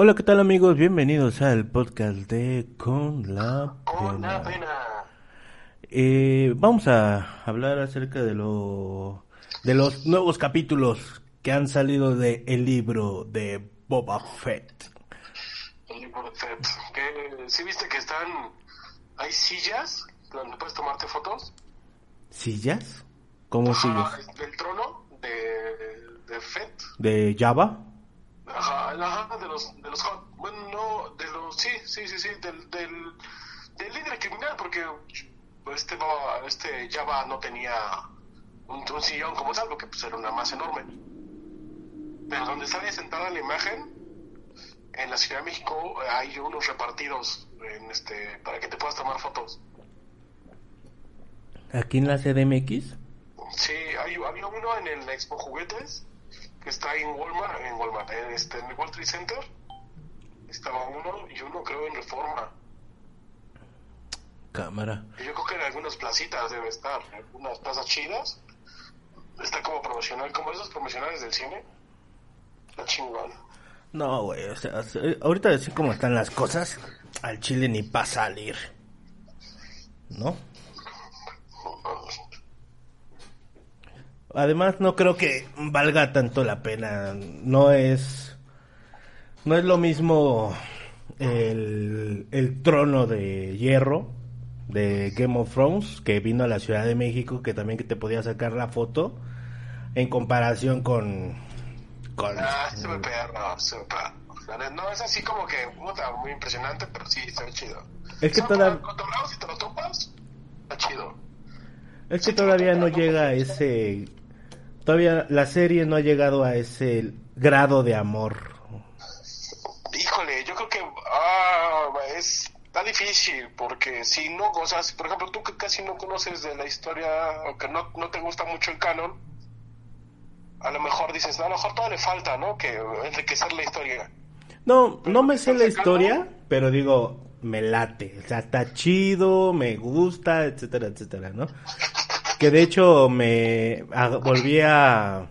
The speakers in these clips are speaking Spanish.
Hola, ¿qué tal amigos? Bienvenidos al podcast de Con la Con la Pena. pena. Eh, vamos a hablar acerca de lo de los nuevos capítulos que han salido de el libro de Boba Fett. El libro de Fett. ¿Sí viste que están... Hay sillas donde puedes tomarte fotos? ¿Sillas? ¿Cómo sillas? Del trono de, de Fett. ¿De Java? Ajá, ajá, de los, de los. Bueno, no, de los... Sí, sí, sí, sí, del, del, del líder criminal, porque este, Boba- este Java no tenía un, un sillón como tal, porque pues era una masa enorme. Pero donde sale sentada la imagen, en la Ciudad de México hay unos repartidos en este para que te puedas tomar fotos. ¿Aquí en la CDMX? Sí, hay, había uno en el Expo Juguetes que está en Walmart, en Walmart, en, este, en el World Trade Center. Estaba uno y uno creo en Reforma. Cámara. Y yo creo que en algunas placitas debe estar, en algunas plazas chidas. Está como promocional, como esos promocionales del cine. Está chingón. No, güey, o sea, ahorita así como están las cosas, al Chile ni pa' salir. ¿No? Además, no creo que valga tanto la pena. No es. No es lo mismo el, el trono de hierro de Game of Thrones que vino a la Ciudad de México, que también que te podía sacar la foto, en comparación con. con Ah, se me perro, neta, No, es así como que, puta, muy impresionante, pero sí, está chido. Es que No, toda- con- cotorreo, si te lo topas, está chido. Es que todavía no llega a ese. Todavía la serie no ha llegado a ese grado de amor. Híjole, yo creo que ah, es está difícil porque si no, si, por ejemplo, tú que casi no conoces de la historia o que no, no te gusta mucho el canon, a lo mejor dices, no, a lo mejor todavía le falta, ¿no? Que enriquecer la historia. No, no me sé la historia, pero digo, me late. O sea, está chido, me gusta, etcétera, etcétera, ¿no? Que de hecho me a- volví a.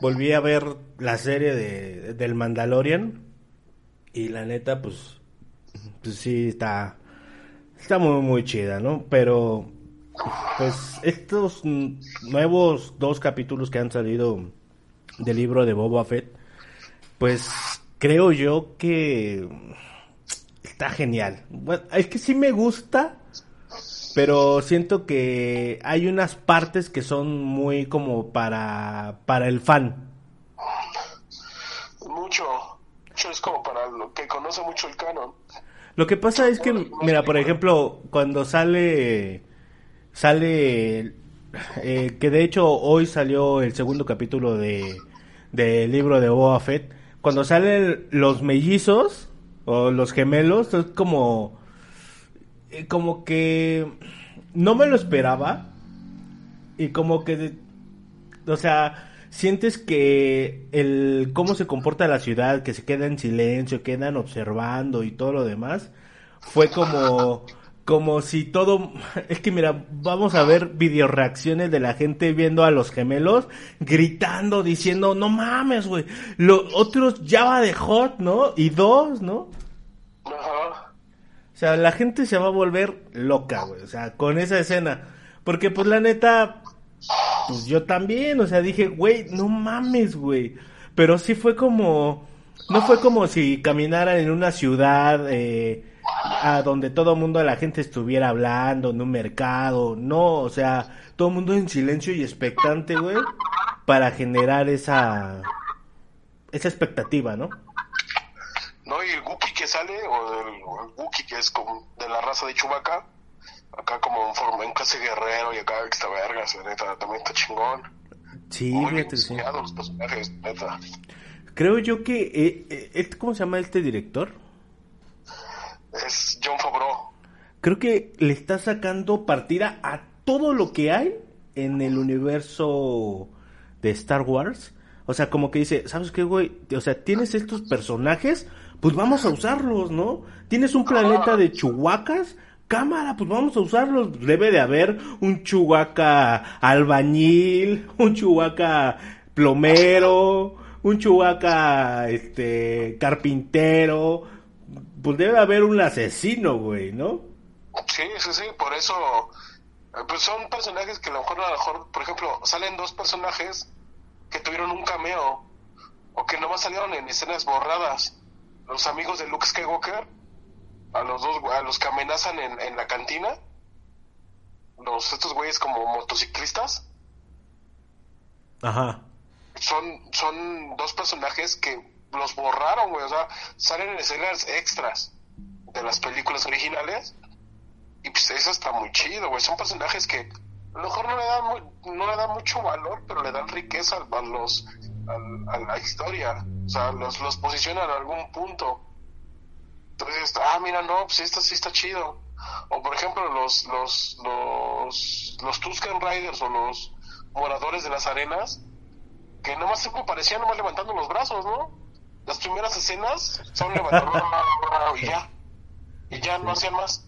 Volví a ver la serie de, del Mandalorian. Y la neta, pues. Pues sí, está. Está muy, muy chida, ¿no? Pero. Pues estos nuevos dos capítulos que han salido del libro de Boba Fett. Pues creo yo que está genial. Es que sí me gusta, pero siento que hay unas partes que son muy como para para el fan. Mucho, mucho es como para lo que conoce mucho el canon. Lo que pasa es que, mira, por ejemplo, cuando sale, sale, eh, que de hecho hoy salió el segundo capítulo de del libro de Boba Fett, cuando salen los mellizos o los gemelos, es como, eh, como que no me lo esperaba y como que, o sea, sientes que el cómo se comporta la ciudad, que se queda en silencio, quedan observando y todo lo demás, fue como como si todo es que mira, vamos a ver video reacciones de la gente viendo a los gemelos gritando diciendo, "No mames, güey. Los otros ya va de hot, ¿no? Y dos, ¿no? Ajá. O sea, la gente se va a volver loca, güey. O sea, con esa escena. Porque, pues, la neta, pues yo también. O sea, dije, güey, no mames, güey. Pero sí fue como... No fue como si caminaran en una ciudad eh, a donde todo el mundo, la gente estuviera hablando, en un mercado. No, o sea, todo el mundo en silencio y expectante, güey. Para generar esa... Esa expectativa, ¿no? ¿No? Y el Wookiee que sale, o el, el Wookiee que es como de la raza de Chewbacca, acá como en forma, en clase guerrero y acá esta verga, o sea, neta, también está chingón. Sí, Muy fíjate sí. diseñados los personajes, neta. Creo yo que... eh, eh, este- ¿Cómo se llama este director? Es John Favreau. Creo que le está sacando partida a todo lo que hay en el universo de Star Wars. O sea, como que dice, ¿sabes qué, güey? O sea, tienes estos personajes, pues vamos a usarlos, ¿no? Tienes un planeta de chuhuacas, cámara, pues vamos a usarlos. Debe de haber un chuhuaca albañil, un chuhuaca plomero, un Chewbacca, este, carpintero, pues debe haber un asesino, güey, ¿no? Sí, sí, sí, por eso, eh, pues son personajes que a lo mejor, a lo mejor, por ejemplo, salen dos personajes que tuvieron un cameo, o que nomás salieron en escenas borradas. Los amigos de Luke Skywalker, a los dos, a los que amenazan en, en la cantina, los, estos güeyes como motociclistas. Ajá. Son, son dos personajes que los borraron, güey. O sea, salen en escenas extras de las películas originales. Y pues eso está muy chido, güey. Son personajes que a lo mejor no le dan, muy, no le dan mucho valor, pero le dan riqueza a los a, a la historia. O sea, los, los posicionan en algún punto. Entonces, ah, mira, no, pues esto sí está chido. O por ejemplo, los, los, los, los Tusken Riders o los moradores de las arenas, que nomás siempre parecían nomás levantando los brazos, ¿no? Las primeras escenas son levantando y ya. Y ya no hacían más.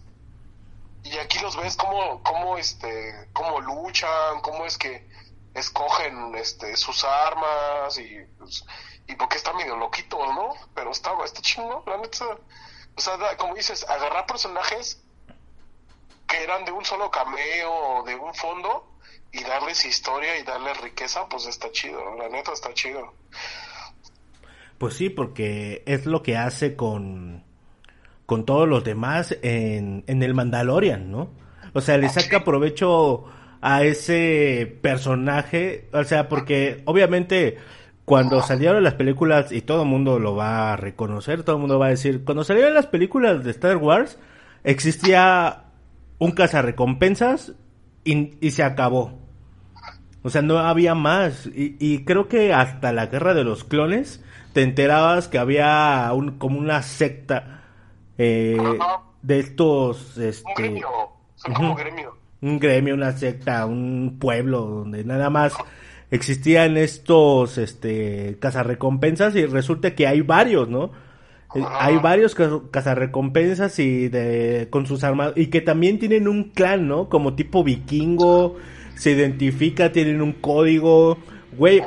Y aquí los ves como, como este, cómo luchan, cómo es que escogen este sus armas y pues, y porque están medio loquitos, ¿no? Pero está, está chingo, la neta. O sea, como dices, agarrar personajes que eran de un solo cameo, de un fondo, y darles historia y darles riqueza, pues está chido, la neta está chido. Pues sí, porque es lo que hace con, con todos los demás en, en el Mandalorian, ¿no? O sea, le saca provecho a ese personaje, o sea, porque obviamente cuando salieron las películas, y todo el mundo lo va a reconocer, todo el mundo va a decir, cuando salieron las películas de Star Wars, existía un cazarrecompensas y, y se acabó. O sea, no había más. Y, y, creo que hasta la guerra de los clones te enterabas que había un, como una secta eh, de estos... Este, un gremio, son como gremio. Un gremio, una secta, un pueblo donde nada más existían estos este cazarrecompensas y resulta que hay varios, ¿no? Hay varios cazarrecompensas y de con sus armas y que también tienen un clan, ¿no? Como tipo vikingo, se identifica, tienen un código. Güey,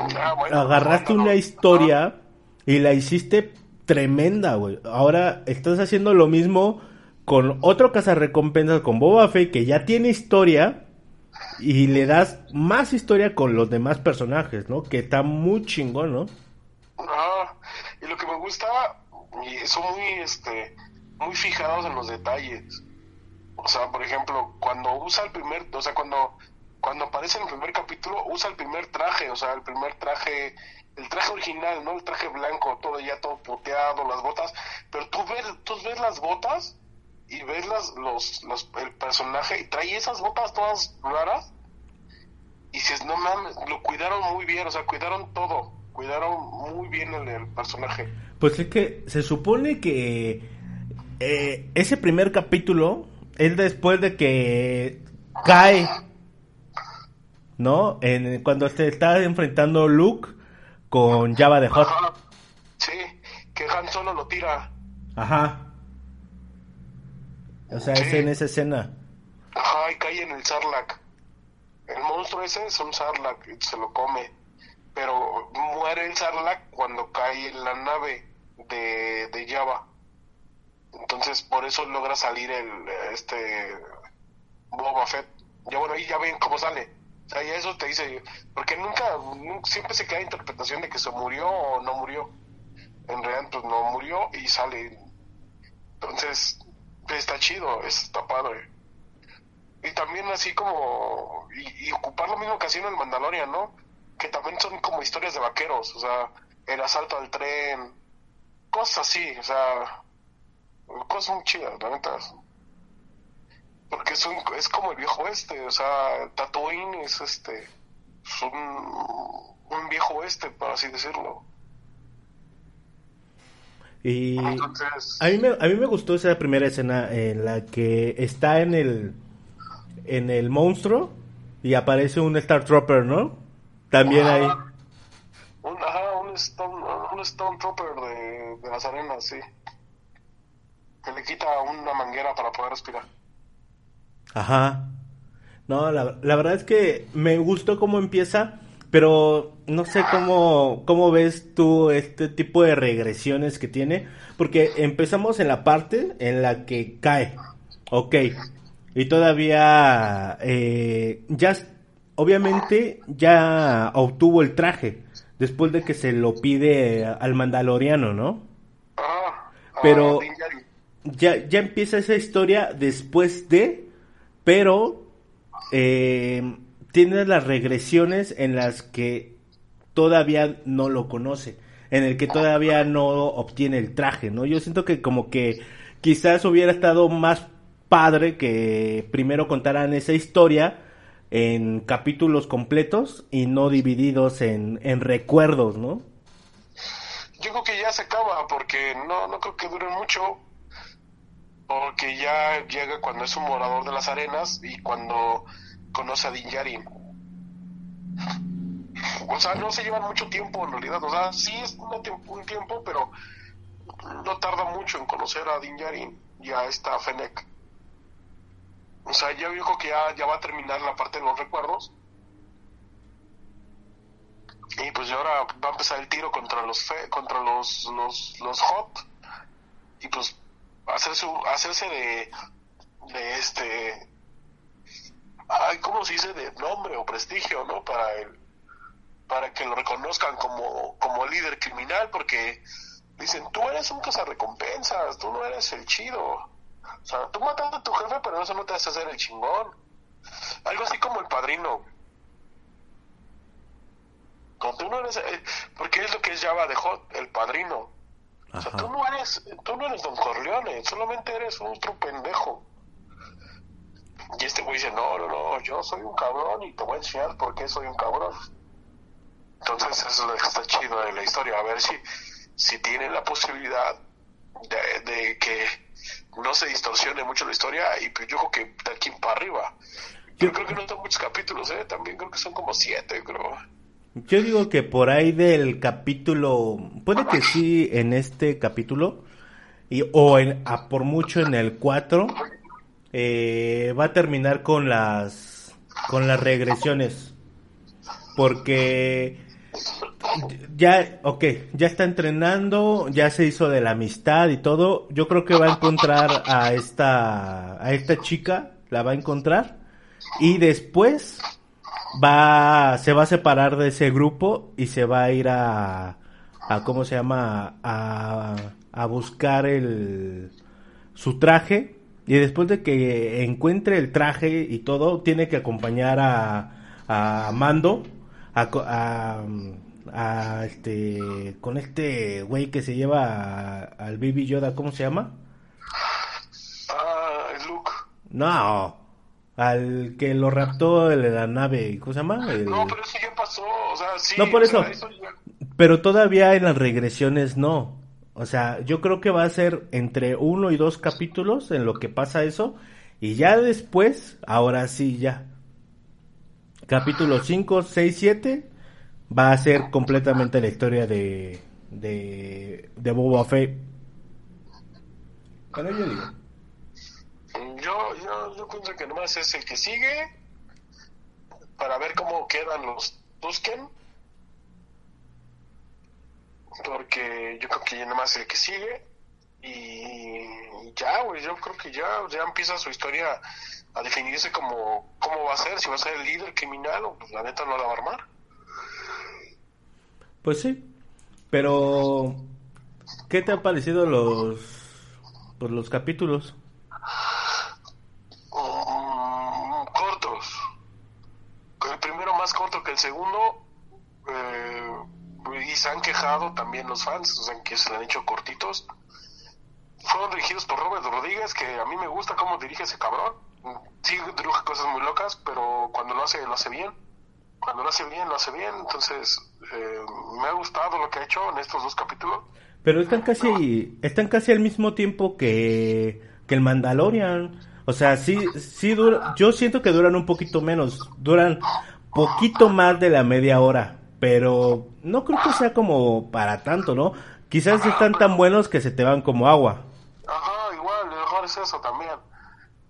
agarraste una historia y la hiciste tremenda, güey. Ahora estás haciendo lo mismo con otro cazarrecompensas con Boba Fett que ya tiene historia y le das más historia con los demás personajes, ¿no? Que está muy chingón, ¿no? Ah, y lo que me gusta, y son muy, este, muy fijados en los detalles. O sea, por ejemplo, cuando usa el primer, o sea, cuando, cuando aparece en el primer capítulo, usa el primer traje, o sea, el primer traje, el traje original, ¿no? El traje blanco, todo ya todo puteado, las botas, pero tú ves, tú ves las botas y ves las, los, los, el personaje y trae esas botas todas raras y dices, no mames, lo cuidaron muy bien, o sea, cuidaron todo, cuidaron muy bien el, personaje. Pues es que se supone que eh, ese primer capítulo es después de que cae, ¿no? Cuando se está enfrentando Luke con Java de Hot. Ajá. Sí, que Han Solo lo tira. Ajá. O sea, Sí. es en esa escena. Ajá, y cae en el Sarlacc. El monstruo ese es un Sarlacc, y se lo come. Pero muere el Sarlacc cuando cae en la nave de, de Java. Entonces, por eso logra salir el este Boba Fett. Ya bueno, ahí ya ven cómo sale. O sea, eso te dice. Porque nunca, nu- siempre se queda interpretación de que se murió o no murió. En realidad, pues no murió y sale. Entonces, está chido, está padre. Y también así como, y, ocupar lo mismo que hacía en el Mandalorian, ¿no? Que también son como historias de vaqueros, o sea, el asalto al tren, cosas así, o sea, cosas muy chidas, la neta. Porque es, un, es como el viejo oeste, o sea, Tatooine es este, es un, un viejo oeste, por así decirlo. Y Entonces, a mí, me, a mí me gustó esa primera escena en la que está en el en el monstruo y aparece un Star Trooper, ¿no? También ahí. Un, ajá, un Stone, un Stone Trooper de, de las arenas, sí. Que le quita una manguera para poder respirar. Ajá. No, la, la verdad es que me gustó cómo empieza Pero no sé cómo, cómo ves tú este tipo de regresiones que tiene. Porque empezamos en la parte en la que cae. Ok. Y todavía eh, ya, obviamente ya obtuvo el traje. Después de que se lo pide al mandaloriano, ¿no? Ah, Pero ah, Djarin. ya, ya empieza esa historia después de, pero eh, tiene las regresiones en las que todavía no lo conoce, en el que todavía no obtiene el traje, ¿no? Yo siento que como que quizás hubiera estado más padre que primero contaran esa historia en capítulos completos y no divididos en, recuerdos, ¿no? Yo creo que ya se acaba porque no, no creo que dure mucho. Porque ya llega cuando es un morador de las arenas y cuando conoce a Din Djarin. O sea, no se llevan mucho tiempo en realidad. O sea, sí es un tiempo, pero no tarda mucho en conocer a Din Djarin y a esta Fennec. O sea, ya creo que ya, ya va a terminar la parte de los recuerdos. Y pues ahora va a empezar el tiro contra los fe- contra los, los, los hot. Y pues hacerse, hacerse de, de este ay, ¿cómo se dice? de nombre o prestigio, ¿no? Para el, para que lo reconozcan como, como líder criminal, porque dicen, tú eres un cazarrecompensas, tú no eres el chido. O sea, tú mataste a tu jefe, pero eso no te hace hacer el chingón. Algo así como el padrino. Tú no eres, eh, porque es lo que es Java de Hot, el padrino. O sea, tú no eres, tú no eres Don Corleone, solamente eres un otro pendejo. Y este güey dice, no, no, no, yo soy un cabrón y te voy a enseñar por qué soy un cabrón. Entonces eso es lo que está chido de la historia, a ver si, si tienen la posibilidad de, de que no se distorsione mucho la historia y pues yo creo que de aquí para arriba. Yo Yo- creo que no son muchos capítulos, ¿eh? También creo que son como siete, creo. Yo digo que por ahí del capítulo, puede que sí en este capítulo, y, o en, a por mucho en el 4, eh, va a terminar con las, con las regresiones. Porque ya, ok, ya está entrenando, ya se hizo de la amistad y todo. Yo creo que va a encontrar a esta, a esta chica, la va a encontrar. Y después va, se va a separar de ese grupo y se va a ir a, a ¿cómo se llama? A, a buscar el, su traje. Y después de que encuentre el traje y todo, tiene que acompañar a, a Mando, a, a, a este, con este güey que se lleva al Baby Yoda, ¿cómo se llama? Ah, Luke. No, al que lo raptó el de la nave, ¿cómo se llama? El- No, pero eso ya pasó, o sea, sí. No, por sea, eso. ya- Pero todavía en las regresiones no. O sea, yo creo que va a ser entre uno y dos capítulos en lo que pasa eso. Y ya después, ahora sí, ya. Capítulo 5, 6, 7 va a ser completamente la historia de, de, de Boba Fett. Bueno, yo digo. Yo, yo, yo pienso que nomás es el que sigue para ver cómo quedan los Tusken. Porque yo creo que ya nomás el que sigue. Y ya, güey, yo creo que ya, ya empieza su historia a definirse como cómo va a ser, si va a ser el líder criminal o pues la neta no la va a armar. Pues sí. Pero, ¿qué te han parecido los, pues, los capítulos? Mm, cortos. El primero más corto que el segundo. eh, y se han quejado también los fans, o sea, que se le han hecho cortitos. Fueron dirigidos por Robert Rodríguez, que a mí me gusta cómo dirige ese cabrón. Sí, dirige cosas muy locas, pero cuando lo hace, lo hace bien. Cuando lo hace bien, lo hace bien. Entonces, eh, me ha gustado lo que ha hecho en estos dos capítulos. Pero están casi, están casi al mismo tiempo que, que el Mandalorian. O sea, sí, sí dura, yo siento que duran un poquito menos, duran poquito más de la media hora, pero no creo que sea como para tanto, ¿no? Quizás están tan buenos que se te van como agua. Ajá, igual, lo mejor es eso también.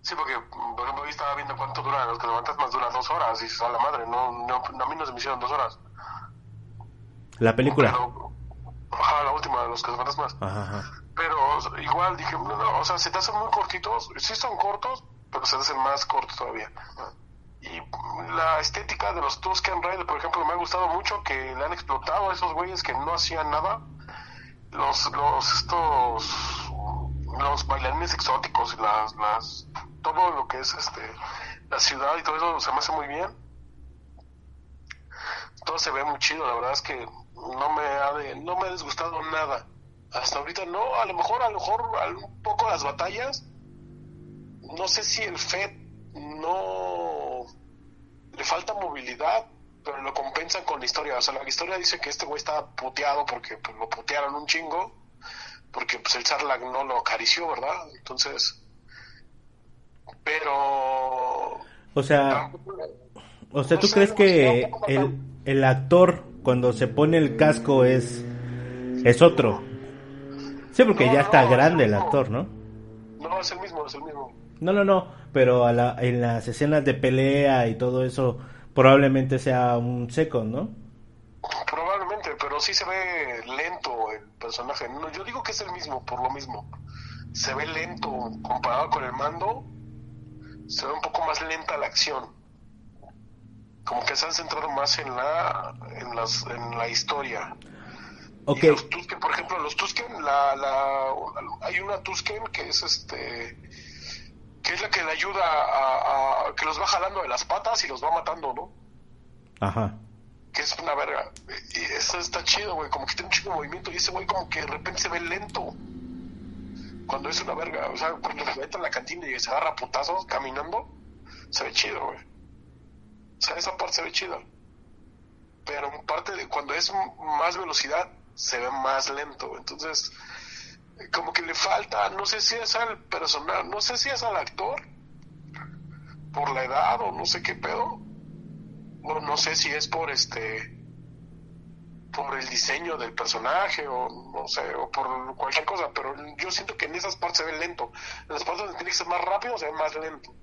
Sí, porque, por ejemplo, hoy estaba viendo cuánto duran los que levantas más dura dos horas y dices, a la madre, no, no, a mí no se me hicieron dos horas. La película. Pero- ajá, la última de los cazafantasmas. Ajá, ajá. Pero igual dije, no, no, o sea, se te hacen muy cortitos. Sí son cortos, pero se te hacen más cortos todavía. Y la estética de los Tusken Raiders, por ejemplo, me ha gustado mucho que le han explotado a esos güeyes que no hacían nada. Los, los, estos, los bailarines exóticos, las, las, todo lo que es este, la ciudad y todo eso se me hace muy bien. Todo se ve muy chido, la verdad es que no me ha, de- no me ha disgustado nada. Hasta ahorita no, a lo mejor, a lo mejor un poco las batallas. No sé si el FED no le falta movilidad, pero lo compensan con la historia. O sea, la historia dice que este güey está puteado porque pues, lo putearon un chingo, porque pues el Sarlacc no lo acarició, ¿verdad? Entonces, pero O sea, tampoco- o sea, ¿tú crees que el, el actor cuando se pone el casco es es otro? Sí, porque No, ya no, está es grande el el actor, ¿no? no es el mismo, es el mismo. No, no, no, pero a la- en las escenas de pelea y todo eso probablemente sea un second, ¿no? Probablemente, pero sí se ve lento el personaje. No, yo digo que es el mismo, por lo mismo. Se ve lento comparado con el mando. Se ve un poco más lenta la acción. Como que se han centrado más en la en las en la historia. Ok, Y los Tusken, por ejemplo, los Tusken, la, la, hay una Tusken que es este que es la que le ayuda a, a- que los va jalando de las patas y los va matando, ¿no? ajá. que es una verga. Y eso está chido, güey. Como que tiene un chico movimiento y ese güey como que de repente se ve lento. Cuando es una verga. O sea, cuando se mete en la cantina y se agarra putazos caminando, se ve chido, güey. O sea, esa parte se ve chida. Pero parte de cuando es más velocidad, se ve más lento. Entonces, como que le falta, no sé si es al personal, no sé si es al actor, por la edad o no sé qué pedo o no sé si es por este por el diseño del personaje o no sé o por cualquier cosa pero yo siento que en esas partes se ve lento en las partes donde tiene que ser más rápido se ve más lento.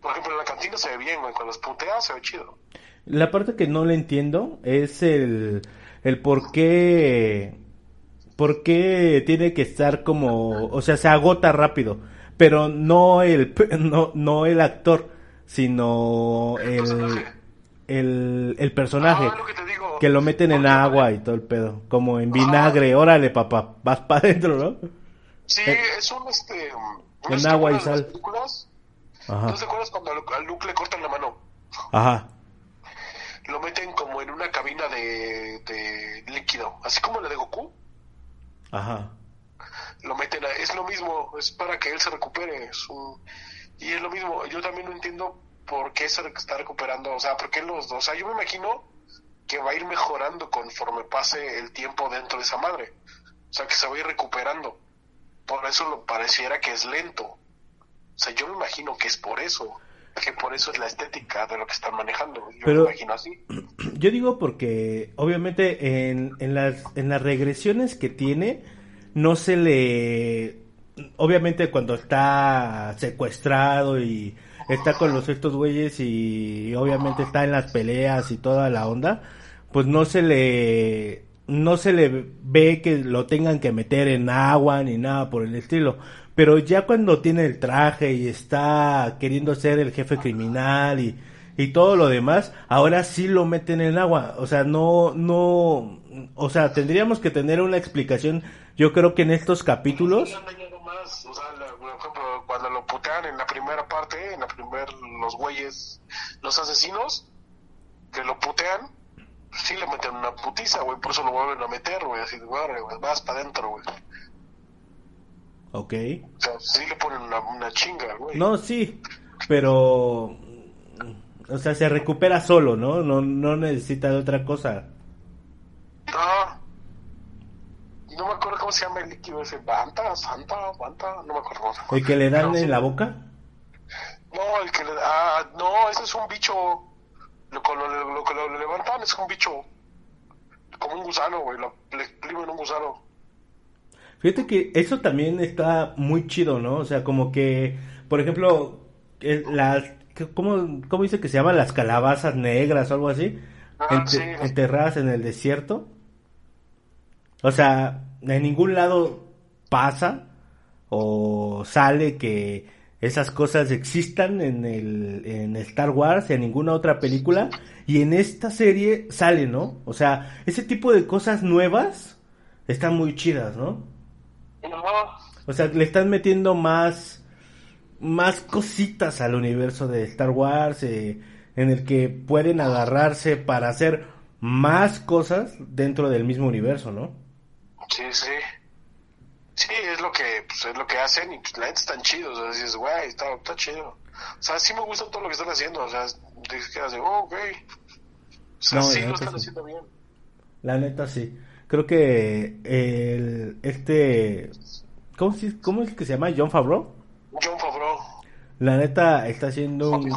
Por ejemplo en la cantina se ve bien güey cuando los putea se ve chido. La parte que no le entiendo es el, el por qué, por qué tiene que estar como, o sea, se agota rápido, pero no el, no, no el actor, sino el, el, el personaje, Ah, lo que te digo. que lo meten en agua y todo el pedo, como en vinagre, órale papá, vas para adentro, ¿no? sí eh, es un este en ¿no agua y sal. Ajá, ¿No te acuerdas cuando a Luke le cortan la mano? ajá, Lo meten como en una cabina de, de líquido, así como la de Goku. Ajá. lo meten a, es lo mismo, es para que él se recupere, y es lo mismo, yo también no entiendo por qué se está recuperando, o sea, por qué los dos, o sea, yo me imagino que va a ir mejorando conforme pase el tiempo dentro de esa madre, o sea, que se va a ir recuperando, por eso lo pareciera que es lento, o sea, yo me imagino que es por eso, que por eso es la estética de lo que están manejando, yo Pero- me imagino así. Yo digo porque obviamente en, en las en las regresiones que tiene no se le obviamente cuando está secuestrado y está con los estos güeyes y obviamente está en las peleas y toda la onda, pues no se le no se le ve que lo tengan que meter en agua ni nada por el estilo. Pero ya cuando tiene el traje y está queriendo ser el jefe criminal y, y todo lo demás, ahora sí lo meten en agua. O sea, no, no, o sea, tendríamos que tener una explicación, yo creo que en estos capítulos. Cuando lo putean en la primera parte, en la primer, los güeyes, los asesinos, que lo putean, sí le meten una putiza, güey, por eso lo vuelven a meter, güey, así de, güey, vas para adentro, güey. Ok. O sea, sí le ponen una, una chinga, güey. No, sí, pero, o sea, se recupera solo, ¿no? No, no necesita de otra cosa. Ah. No me acuerdo cómo se llama el líquido ese, Banta, Santa, Banta, no me acuerdo cómo se llama. El que le dan Pero en la boca. No, el que le ah, no, ese es un bicho. Lo, que lo, lo que lo levantan es un bicho. Como un gusano, güey. Lo, le exprimen un gusano. Fíjate que eso también está muy chido, ¿no? O sea, como que, por ejemplo, las, ¿cómo, ¿cómo dice que se llaman las calabazas negras o algo así? Ah, sí. Enterradas en el desierto. O sea, en ningún lado pasa o sale que esas cosas existan en el en Star Wars y en ninguna otra película y en esta serie sale, ¿no? O sea, ese tipo de cosas nuevas están muy chidas, ¿no? O sea, le están metiendo más más cositas al universo de Star Wars eh, en el que pueden agarrarse para hacer más cosas dentro del mismo universo, ¿no? Sí, sí. Sí, es lo que, pues, es lo que hacen y pues, la gente están chidos. O sea, dices, güey, está, está chido. O sea, sí me gusta todo lo que están haciendo. O sea, te quedas de, oh, ok. O sea, sí lo están haciendo bien. La neta, sí. Creo que el, este, ¿cómo, ¿cómo es que se llama? John Favreau. John Favreau. La neta está haciendo un,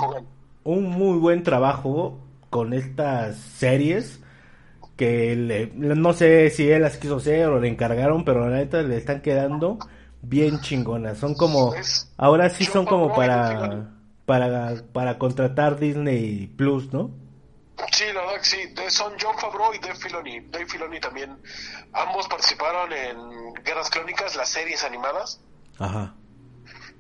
un muy buen trabajo con estas series que no sé si él las quiso hacer o le encargaron, pero la neta le están quedando bien chingonas. Son como, ahora sí son como para, para, para contratar Disney Plus, ¿no? Sí, la verdad que sí. Son John Favreau y Dave Filoni. Dave Filoni también. Ambos participaron en Guerras Crónicas, las series animadas. Ajá.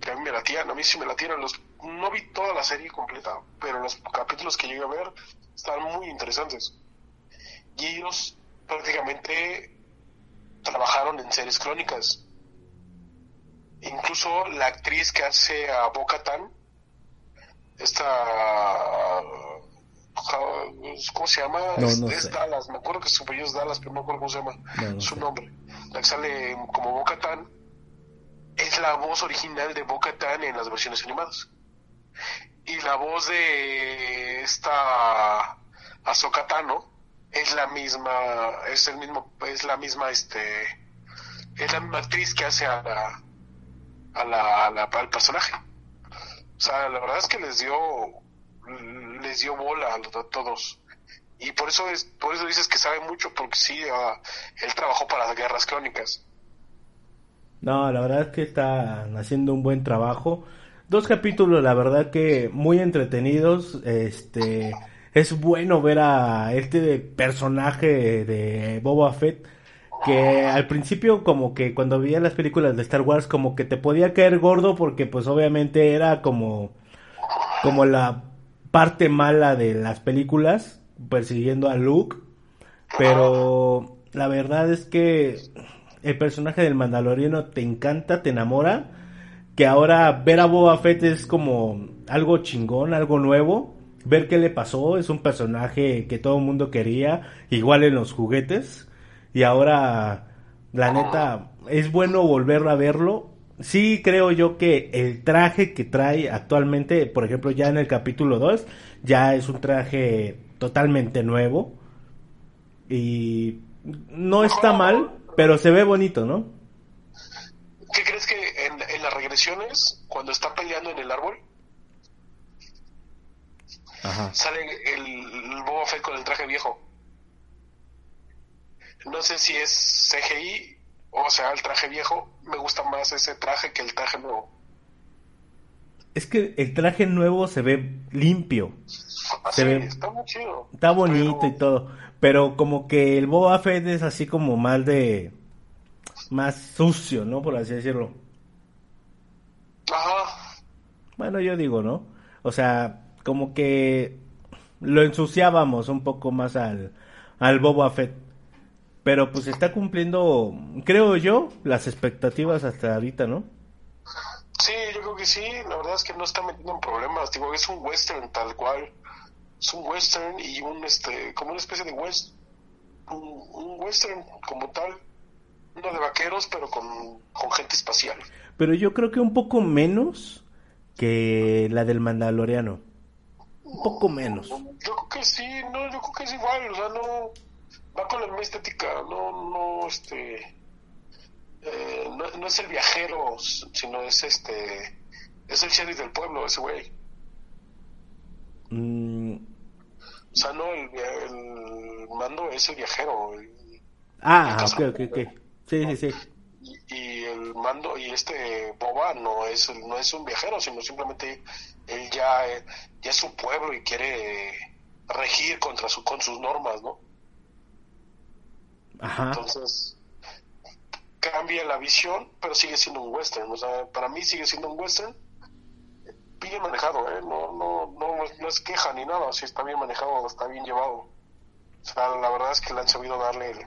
Que a mí me latían, a mí sí me latían. Los, no vi toda la serie completa, pero los capítulos que llegué a ver están muy interesantes y ellos prácticamente trabajajaron en series crónicas. Incluso la actriz que hace a Boca Tan, esta. ¿Cómo se llama? es, Dallas, me acuerdo que su apellido es Dallas, pero no me acuerdo cómo se llama su nombre. La que sale como Boca Tan es la voz original de Boca Tan en las versiones animadas. Y la voz de esta Ahsoka Tano es la misma, es el mismo, es la misma, este, es la misma actriz que hace a la, a la, al personaje. O sea, la verdad es que les dio, les dio bola a, todos. Y por eso es, por eso dices que sabe mucho, porque sí, uh, él trabajó para las guerras crónicas. No, la verdad es que está haciendo un buen trabajo. Dos capítulos, la verdad que muy entretenidos, este es bueno ver a este personaje de Boba Fett que al principio como que cuando veía las películas de Star Wars como que te podía caer gordo porque pues obviamente era como como la parte mala de las películas persiguiendo a Luke pero la verdad es que el personaje del Mandaloriano te encanta, te enamora que ahora ver a Boba Fett es como algo chingón, algo nuevo ver qué le pasó. Es un personaje que todo el mundo quería, igual en los juguetes. Y ahora, la neta, es bueno volver a verlo. Sí creo yo que el traje que trae actualmente, por ejemplo, ya en el capítulo 2, ya es un traje totalmente nuevo. Y no está mal, pero se ve bonito, ¿no? ¿Qué crees que en, en las regresiones, cuando está peleando en el árbol, sale el, Boba Fett con el traje viejo. No sé si es CGI o sea el traje viejo. Me gusta más ese traje que el traje nuevo. Es que el traje nuevo se ve limpio. Ah, se ve, está muy chido. Está bonito y todo. Pero como que el Boba Fett es así como más de. Más sucio, ¿no? Por así decirlo. Ajá. Bueno, yo digo, ¿no? O sea, como que lo ensuciábamos un poco más al, al Boba Fett. Pero pues está cumpliendo, creo yo, las expectativas hasta ahorita, ¿no? Sí, yo creo que sí. La verdad es que no está metiendo en problemas. Digo, es un western tal cual. Es un western y un, este, como una especie de west, un, western como tal. Uno de vaqueros, pero con, con gente espacial. Pero yo creo que un poco menos que la del Mandaloriano un poco menos. Yo creo que sí, no, yo creo que es igual, o sea, no va con la misma estética, no, no, este, eh, no, es el viajero, sino es este, es el sheriff del pueblo, ese güey. Mm. O sea, no, el, el, mando es el viajero. ah, ok, ok, ok. Sí, sí, sí. Y, el mando y este Boba no es no es un viajero, sino simplemente él ya, ya es su pueblo y quiere regir contra su, con sus normas, ¿no? Ajá. Entonces, cambia la visión, pero sigue siendo un western. O sea, para mí sigue siendo un western bien manejado, ¿eh? No, no, no, no es queja ni nada, si está bien manejado, está bien llevado. O sea, la verdad es que le han sabido darle el,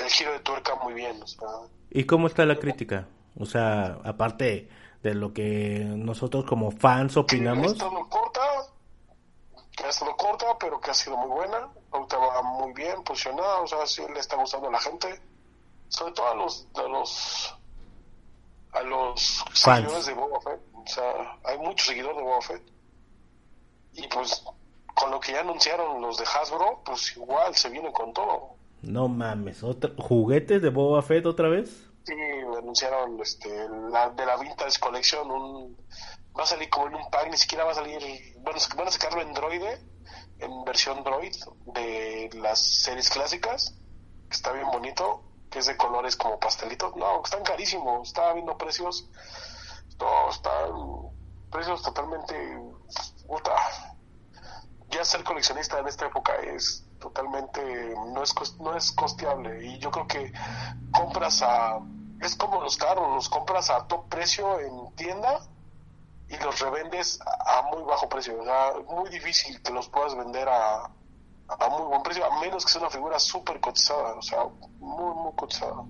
el giro de tuerca muy bien. O sea, ¿Y cómo está la crítica? O sea, aparte de lo que nosotros como fans opinamos. Corta, que ha estado corta, pero que ha sido muy buena. Ahorita va muy bien posicionada, o sea, sí le está gustando a la gente. Sobre todo a los, a los, a los seguidores de Boba Fett. O sea, hay muchos seguidores de Boba Fett. Y pues, con lo que ya anunciaron los de Hasbro, pues igual se vienen con todo. No mames, ¿otra... ¿juguetes de Boba Fett otra vez? Sí, anunciaron este, la, de la Vintage Collection, un, va a salir como en un pack, ni siquiera va a salir, bueno, van a sacarlo en Droide, en versión Droid de las series clásicas, que está bien bonito, que es de colores como pastelitos, no, están carísimos, estaba viendo precios, no, están precios totalmente, puta, ya ser coleccionista en esta época es totalmente no es no es costeable y yo creo que compras a es como los carros los compras a top precio en tienda y los revendes a muy bajo precio o sea muy difícil que los puedas vender a, a muy buen precio a menos que sea una figura súper cotizada o sea muy muy cotizada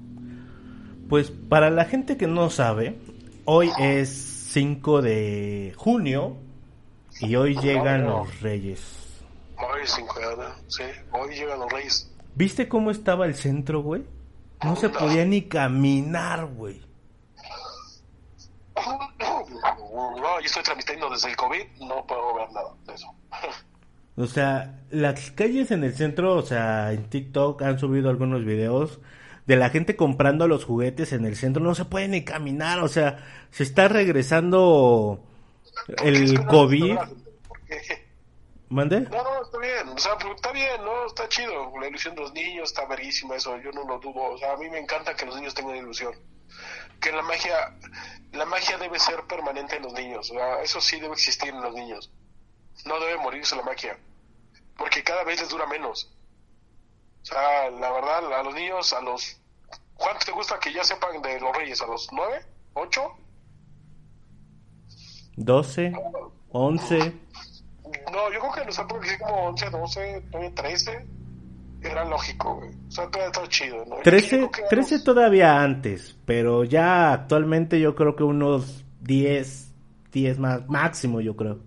pues para la gente que no sabe hoy es 5 de junio y hoy llegan los reyes Hoy cinco sí, hoy llegan los reyes. ¿Viste cómo estaba el centro, güey? No se podía ni caminar, güey. No, yo estoy transmitiendo desde el COVID, no puedo ver nada de eso. O sea, las calles en el centro, o sea, en TikTok han subido algunos videos de la gente comprando los juguetes en el centro, no se puede ni caminar, o sea, se está regresando el COVID. ¿Mande? No, no, está bien, o sea, está bien, ¿no? Está chido, la ilusión de los niños está verguísima eso, yo no lo dudo, o sea, a mí me encanta que los niños tengan ilusión, que la magia, la magia debe ser permanente en los niños, o sea, eso sí debe existir en los niños, no debe morirse la magia, porque cada vez les dura menos, o sea, la verdad, a los niños, a los, ¿cuánto te gusta que ya sepan de los reyes? ¿A los nueve? ¿Ocho? ¿Doce? ¿Once? No, yo creo que los épocas que como 11, 12, 13 era lógico, güey. O sea, todavía está chido, ¿no? 13, 13 todavía antes, pero ya actualmente yo creo que unos 10, 10 más, máximo yo creo.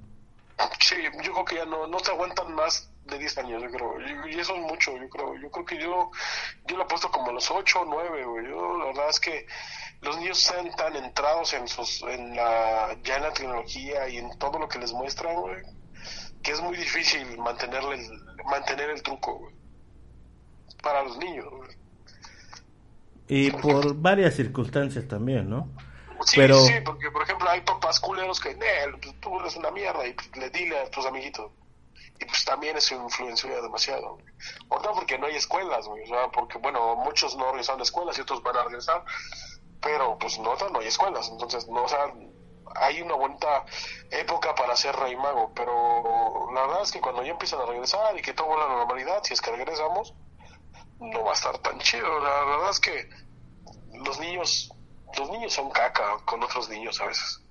Sí, yo creo que ya no, no se aguantan más de 10 años, yo creo. Y, eso es mucho, yo creo. Yo creo que yo, yo lo he puesto como a los 8 o 9, güey. Yo, la verdad es que los niños están tan entrados en sus, en la, ya en la tecnología y en todo lo que les muestran, güey que es muy difícil mantenerle el, mantener el truco para los niños. Y por varias circunstancias también, ¿no? Sí, Pero... sí, porque por ejemplo hay papás culeros que, pues, tú eres una mierda y pues, le dile a tus amiguitos. Y pues también eso influencia demasiado. Otra porque no hay escuelas, o sea, porque bueno, muchos no regresan a escuelas y otros van a regresar, pero pues no, no hay escuelas, entonces no, o sea, hay una buena época para ser rey mago, pero la verdad es que cuando ya empiezan a regresar y que todo vuelve a la normalidad, si es que regresamos, no va a estar tan chido. La verdad es que los niños, los niños son caca con otros niños a veces.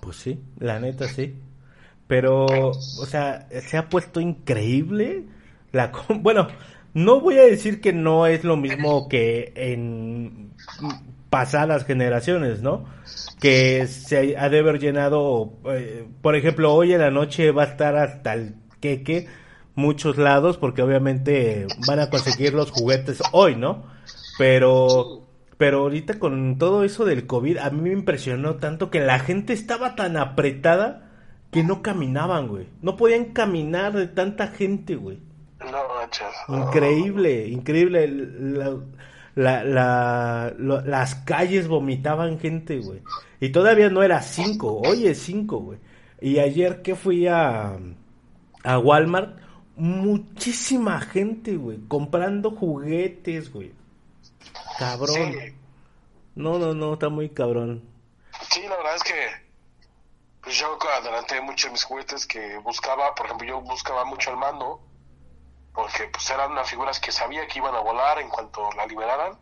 Pues sí, la neta sí. Pero, o sea, se ha puesto increíble la... Bueno, no voy a decir que no es lo mismo que en pasadas generaciones, ¿no? Que se ha de haber llenado, eh, por ejemplo, hoy en la noche va a estar hasta el queque muchos lados porque obviamente van a conseguir los juguetes hoy, ¿no? Pero pero ahorita con todo eso del COVID a mí me impresionó tanto que la gente estaba tan apretada que no caminaban, güey. No podían caminar de tanta gente, güey. No, Increíble, increíble. La, la, la, las calles vomitaban gente, güey. Y todavía no era cinco, hoy es cinco, güey. Y ayer que fui a, a Walmart, muchísima gente, güey, comprando juguetes, güey. Cabrón. No, no, no, está muy cabrón. Sí, la verdad es que pues yo adelanté mucho mis juguetes que buscaba, por ejemplo, yo buscaba mucho el mando porque pues eran unas figuras que sabía que iban a volar en cuanto la liberaran.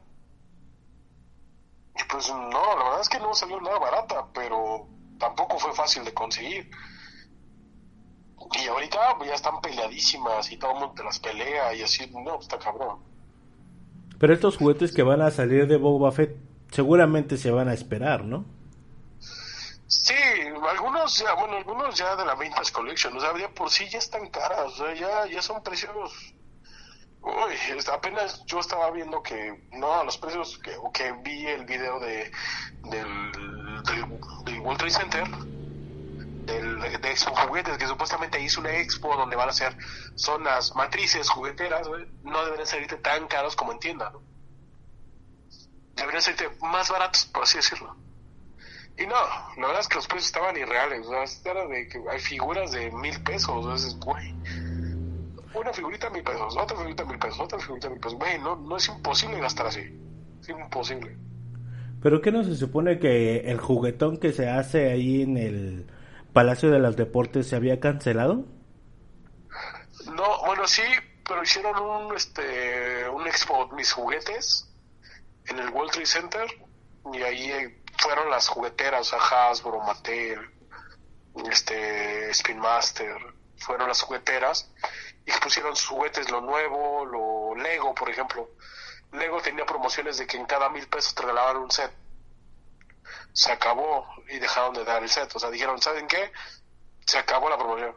Y pues no, la verdad es que no salió nada barata, pero tampoco fue fácil de conseguir. Y ahorita pues, ya están peleadísimas y todo el mundo te las pelea y así, no, está cabrón. Pero estos juguetes que van a salir de Boba Fett seguramente se van a esperar, ¿no? Ya, bueno, algunos ya de la Vintage Collection, o sea, ya por sí ya están caras, ya, ya son precios. Uy, apenas yo estaba viendo que, no, los precios que, vi el video de del, del, World Trade Center, del, de Expo Juguetes, que supuestamente hizo una expo donde van a ser zonas matrices jugueteras, no deberían salirte tan caros como en tienda, ¿no? Deberían salirte más baratos, por así decirlo. Y no, la verdad es que los precios estaban irreales. O sea, era de que hay figuras de mil pesos. güey, una figurita mil pesos, otra figurita mil pesos, otra figurita mil pesos. Güey, no, no es imposible gastar así. Es imposible. ¿Pero qué no se supone que el juguetón que se hace ahí en el Palacio de los Deportes se había cancelado? No, bueno, sí, pero hicieron un, este, un expo mis juguetes en el World Trade Center y ahí fueron las jugueteras, o sea, Hasbro, Mattel, este, Spin Master, fueron las jugueteras y pusieron sus juguetes, lo nuevo, lo Lego, por ejemplo. Lego tenía promociones de que en cada mil pesos te regalaban un set. Se acabó y dejaron de dar el set. O sea, dijeron, ¿saben qué? Se acabó la promoción.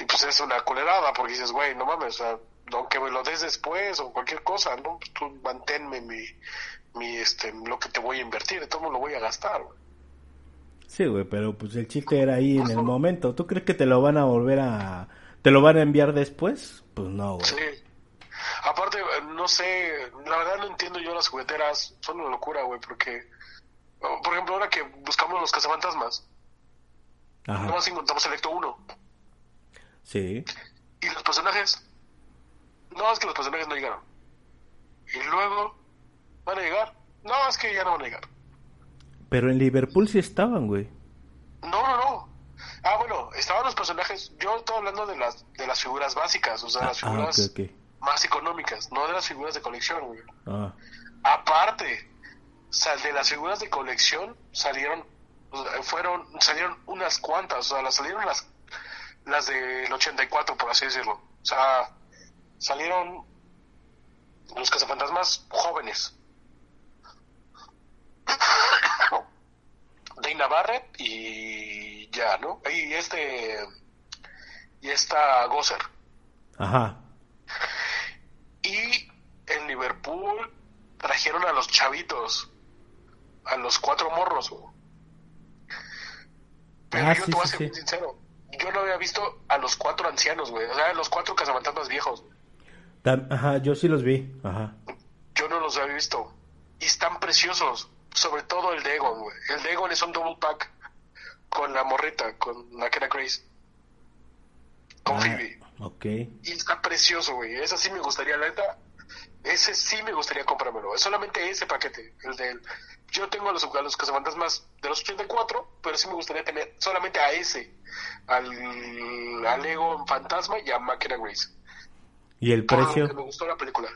Y pues es una culerada porque dices, güey, no mames, o sea, aunque me lo des después o cualquier cosa, no, pues tú manténme mi, mi este lo que te voy a invertir, de todo lo voy a gastar. Sí, güey, pero pues el chiste era ahí en el momento. ¿Tú crees que te lo van a volver a te lo van a enviar después? Pues no, güey. Sí. Aparte, no sé, la verdad no entiendo yo las jugueteras, son una locura, güey, porque por ejemplo, ahora que buscamos los cazafantasmas, Ajá. nomás encontramos Electo 1. Sí. ¿Y los personajes? No, es que los personajes no llegaron. Y luego ¿Van a llegar? No, es que ya no van a llegar. Pero en Liverpool sí estaban, güey. No, no, no. Ah, bueno, estaban los personajes. Yo estoy hablando de las, de las figuras básicas, o sea, las ah, figuras más económicas, no de las figuras de colección, güey. Ah. Aparte, sal, de las figuras de colección salieron, fueron, salieron unas cuantas, o sea, las salieron las, las del 84, por así decirlo. O sea, salieron los cazafantasmas jóvenes. Dana Barrett y ya, ¿no? Y este. Y esta Gosser. Ajá. Y en Liverpool trajeron a los chavitos, a los cuatro morros. Pero ah, yo te voy a ser muy sincero, yo no había visto a los cuatro ancianos, güey. O sea, a los cuatro cazafantasmas viejos. Ajá, yo sí los vi. Ajá. Yo no los había visto. Y están preciosos sobre todo el de Egon, güey. El de Egon es un double pack con la morrita, con la Kera Grace. Con ah, Phoebe. Ok. Y está precioso, güey. Ese sí me gustaría, la neta. Ese sí me gustaría comprármelo. Es solamente ese paquete, el de él. Yo tengo a los, a los cazafantasmas de los 84, pero sí me gustaría tener solamente a ese. Al, al Egon Fantasma y a Máquina Grace. ¿Y el precio? me gustó la película.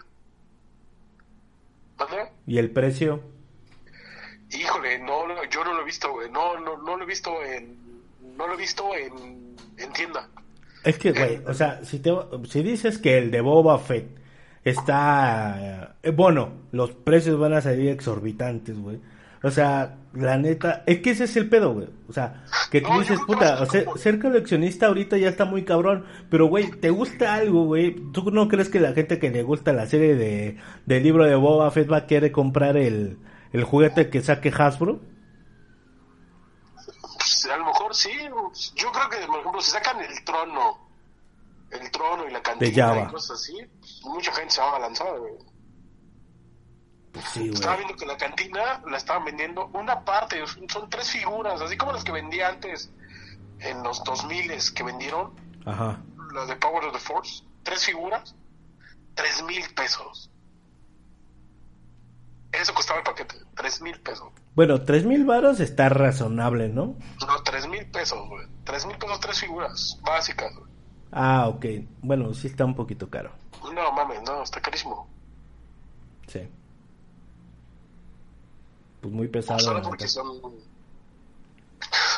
¿Dónde? ¿Y el precio? Híjole, no, yo no lo he visto, güey. No, no, no lo he visto en, no lo he visto en, en tienda. Es que, güey, o sea, si, te, si dices que el de Boba Fett está, eh, bueno, los precios van a salir exorbitantes, güey. O sea, la neta, es que ese es el pedo, güey. O sea, que tú dices, puta, o sea, ser coleccionista ahorita ya está muy cabrón. Pero, güey, ¿te gusta algo, güey? ¿Tú no crees que la gente que le gusta la serie de, del libro de Boba Fett va a querer comprar el, el juguete que saque Hasbro? Pues, a lo mejor sí. Yo creo que, por ejemplo, si sacan el trono, el trono y la cantina y cosas así, mucha gente se va a lanzar, güey. Sí, Estaba viendo que la cantina la estaban vendiendo una parte, son tres figuras, así como las que vendía antes en los 2000 que vendieron, Ajá. las de Power of the Force, tres figuras, tres mil pesos. Eso costaba el paquete, tres mil pesos. Bueno, tres mil varos está razonable, ¿no? No, tres mil pesos, güey. Tres mil pesos, tres figuras básicas, güey. Ah, ok. Bueno, sí está un poquito caro. No, mames, no, está carísimo. Sí. Pues muy pesado. Solo porque son,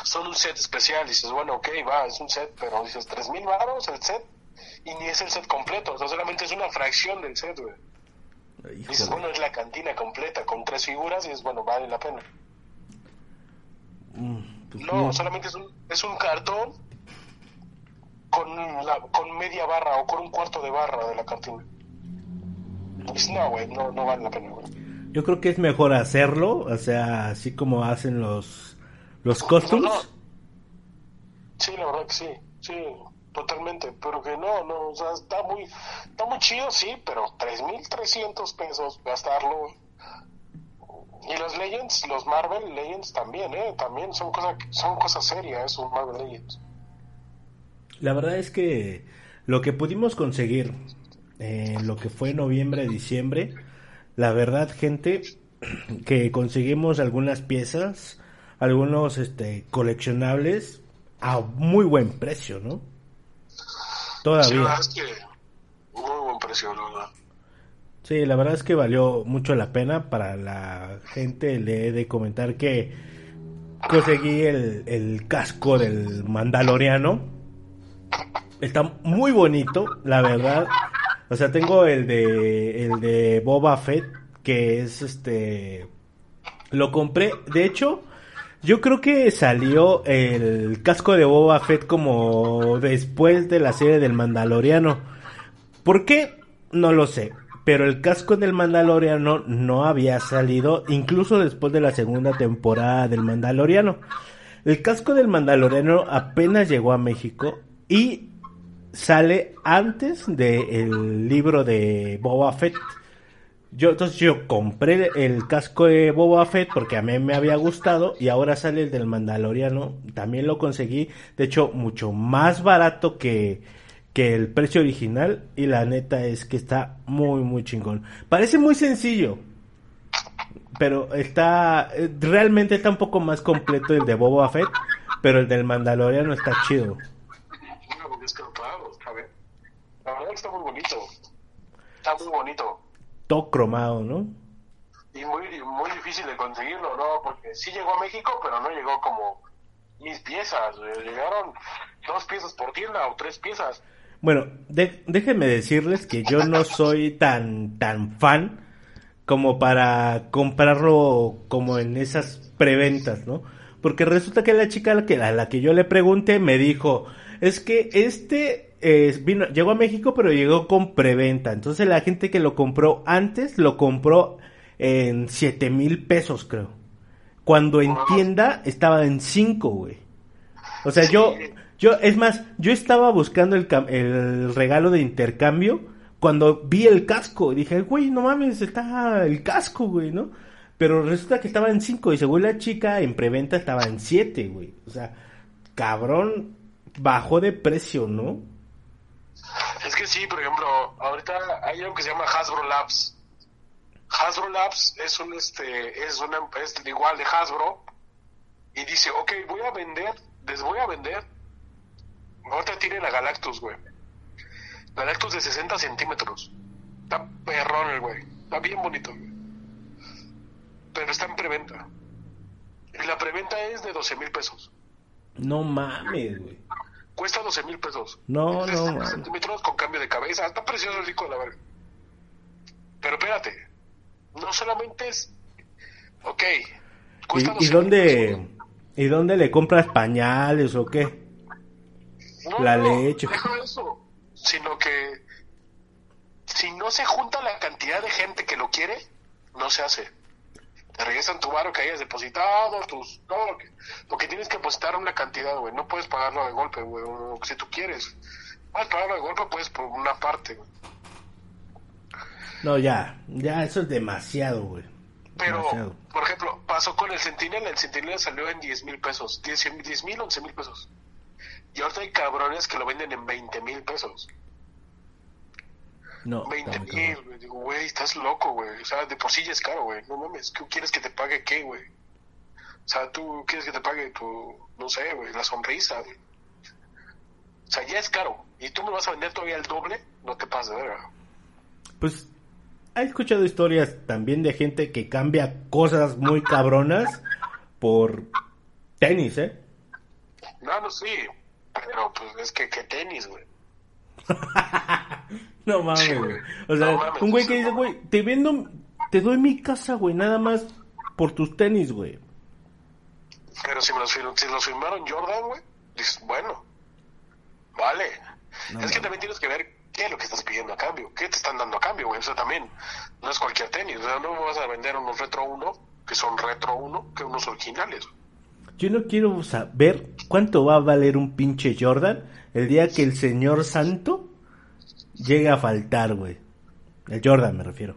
son un set especial. Dices, bueno, ok, va, es un set, pero dices, tres mil baros el set. Y ni es el set completo, o sea, solamente es una fracción del set, güey. Dices, bueno, es la cantina completa con tres figuras y es, bueno, vale la pena. Mm, pues no, solamente es un, es un cartón con, la, con media barra o con un cuarto de barra de la cantina. Pues no, güey, no, no vale la pena, güey. Yo creo que es mejor hacerlo, o sea, así como hacen los, los costumes. Sí, la verdad que sí, sí, totalmente, pero que no, no, o sea, está muy, está muy chido, sí, pero 3.300 pesos gastarlo. Y los Legends, los Marvel Legends también, ¿eh? También son cosas, son cosas serias, esos Marvel Legends. La verdad es que lo que pudimos conseguir en lo que fue noviembre, diciembre, la verdad, gente, que conseguimos algunas piezas, algunos este coleccionables a muy buen precio, ¿no? Todavía. Sí, muy buen precio, ¿verdad? Sí, la verdad es que valió mucho la pena para la gente. Le he de comentar que conseguí el, el casco del Mandaloriano Está muy bonito, la verdad. O sea, tengo el de el de Boba Fett que es este lo compré, de hecho, yo creo que salió el casco de Boba Fett como después de la serie del Mandaloriano. ¿Por qué? No lo sé. Pero el casco del Mandaloriano no había salido incluso después de la segunda temporada del Mandaloriano. El casco del Mandaloriano apenas llegó a México y sale antes del libro de Boba Fett. Yo, entonces yo compré el casco de Boba Fett porque a mí me había gustado y ahora sale el del Mandaloriano. También lo conseguí, de hecho, mucho más barato que, que el precio original y la neta es que está muy, muy chingón. Parece muy sencillo, pero está, realmente está un poco más completo el de Boba Fett, pero el del Mandaloriano está chido está muy bonito. Está muy bonito. Todo cromado, ¿no? Y muy, muy difícil de conseguirlo, ¿no? Porque sí llegó a México, pero no llegó como mis piezas. Llegaron dos piezas por tienda o tres piezas. Bueno, déjenme decirles que yo no soy tan, tan fan como para comprarlo como en esas preventas, ¿no? Porque resulta que la chica a la que, a la que yo le pregunté me dijo, es que este vino, llegó a México, pero llegó con preventa. Entonces la gente que lo compró antes lo compró en 7 mil pesos, creo. Cuando en tienda estaba en 5, güey. O sea, yo, yo, es más, yo estaba buscando el, el regalo de intercambio cuando vi el casco. Dije, güey, no mames, está el casco, güey, ¿no? Pero resulta que estaba en 5 y según la chica en preventa estaba en 7, güey. O sea, cabrón, bajó de precio, ¿no? Es que sí, por ejemplo, ahorita hay algo que se llama Hasbro Labs. Hasbro Labs es un este es una es igual de Hasbro y dice, ok, voy a vender, les voy a vender. Ahorita tiene la Galactus, güey. Galactus de 60 centímetros. Está perrón el güey. Está bien bonito, güey. Pero está en preventa. Y la preventa es de 12 mil pesos. No mames, güey. Cuesta 12 mil pesos. No, no. centímetros con cambio de cabeza. Está precioso el disco, la verdad. Pero espérate. No solamente es. Ok. Cuesta ¿Y, ¿y dónde, ¿Y dónde le compras pañales o qué? la leche. Deja eso. Sino que. Si no se junta la cantidad de gente que lo quiere, no se hace te regresan tu barro que hayas depositado, tus, todo lo que, porque tienes que depositar una cantidad, güey, no puedes pagarlo de golpe, güey, o si tú quieres, puedes pagarlo de golpe, puedes por una parte, güey. No, ya, ya, eso es demasiado, güey. Pero, por ejemplo, pasó con el Sentinel, el Sentinel salió en 10 mil pesos, 10 mil, 11 mil pesos. Y ahorita hay cabrones que lo venden en 20 mil pesos. No. 20 mil, güey. Digo, güey, estás loco, güey. O sea, de por sí ya es caro, güey. No mames. ¿Qué quieres que te pague qué, güey? O sea, tú quieres que te pague tu, no sé, güey, la sonrisa, güey. O sea, ya es caro. y tú me vas a vender todavía el doble, no te pases de verga. Pues he escuchado historias también de gente que cambia cosas muy cabronas por tenis, ¿eh? No, no, sí, pero pues es que, ¿qué tenis, güey? no mames, güey. O sea, No mames, un güey que dice, güey, te vendo, te doy mi casa, güey, nada más por tus tenis, güey. Pero si, me los, si los firmaron Jordan, güey, dices, bueno, vale. No, es que también tienes que ver qué es lo que estás pidiendo a cambio, qué te están dando a cambio, güey. O sea, también no es cualquier tenis. O sea, no me vas a vender unos Retro 1, que son Retro 1, que unos originales. Yo no quiero saber cuánto va a valer un pinche Jordan el día que el señor santo llegue a faltar, güey. El Jordan me refiero.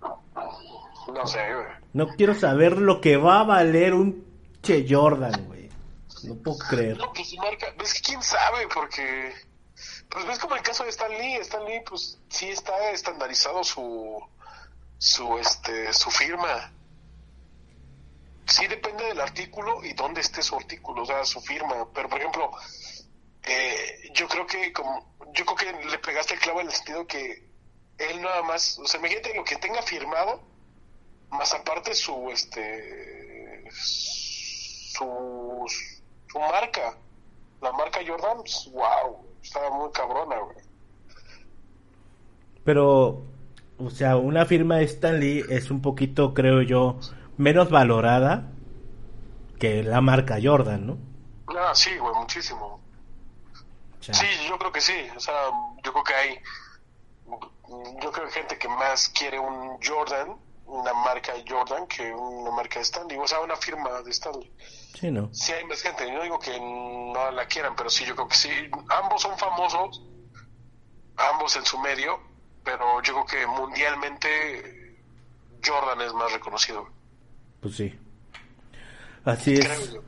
No sé, güey. No quiero saber lo que va a valer un pinche Jordan, güey. No puedo creer. No, pues marca, es que quién sabe, porque. Pues ves como el caso de Stan Lee. Stan Lee, pues sí está estandarizado su. su, este, su firma. Sí depende del artículo y dónde esté su artículo, o sea, su firma. Pero, por ejemplo, eh, yo creo que como. Yo creo que le pegaste el clavo en el sentido que él nada más. O sea, imagínate lo que tenga firmado, más aparte su, este. su. su marca. La marca Jordan, pues, wow, estaba muy cabrona, güey. Pero, o sea, una firma de Stan Lee es un poquito, creo yo, menos valorada que la marca Jordan, ¿no? Ah, sí, güey, muchísimo. Sí, yo creo que sí. O sea, yo creo que hay. Yo creo que hay gente que más quiere un Jordan, una marca Jordan, que una marca de Stanley. O sea, una firma de Stanley. sí, ¿no? Sí, hay más gente. Yo no digo que no la quieran, pero sí, yo creo que sí. Ambos son famosos, ambos en su medio, pero yo creo que mundialmente Jordan es más reconocido. Pues sí. Así Creo es. yo.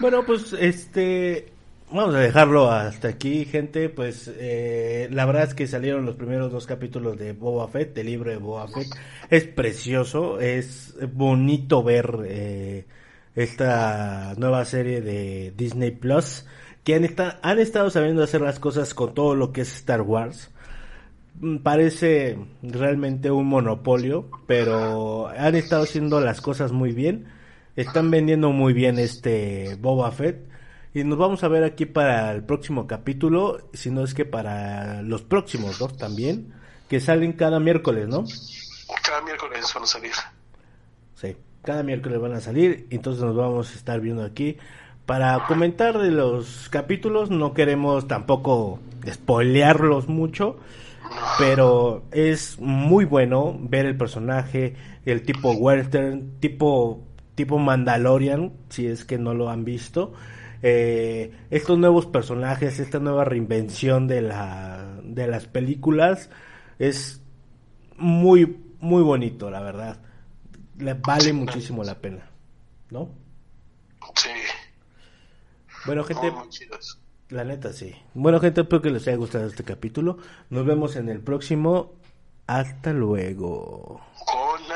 Bueno, pues este vamos a dejarlo hasta aquí, gente. Pues eh, la verdad es que salieron los primeros dos capítulos de Boba Fett, del libro de Boba Fett. Es precioso, es bonito ver eh, esta nueva serie de Disney Plus que han, esta- han estado sabiendo hacer las cosas con todo lo que es Star Wars. Mm, Parece realmente un monopolio, pero han estado haciendo las cosas muy bien. Están vendiendo muy bien este Boba Fett. Y nos vamos a ver aquí para el próximo capítulo, si no es que para los próximos dos también, que salen cada miércoles, ¿no? Cada miércoles van a salir. Sí, cada miércoles van a salir, entonces nos vamos a estar viendo aquí para comentar de los capítulos. No queremos tampoco spoilearlos mucho, pero es muy bueno ver el personaje, el tipo western, tipo tipo Mandalorian, si es que no lo han visto. Eh, estos nuevos personajes, esta nueva reinvención de la de las películas es muy muy bonito, la verdad. Le vale muchísimo la pena, ¿no? Sí, Bueno, gente, la neta sí. Bueno, gente, espero que les haya gustado este capítulo. Nos vemos en el próximo. Hasta luego. Con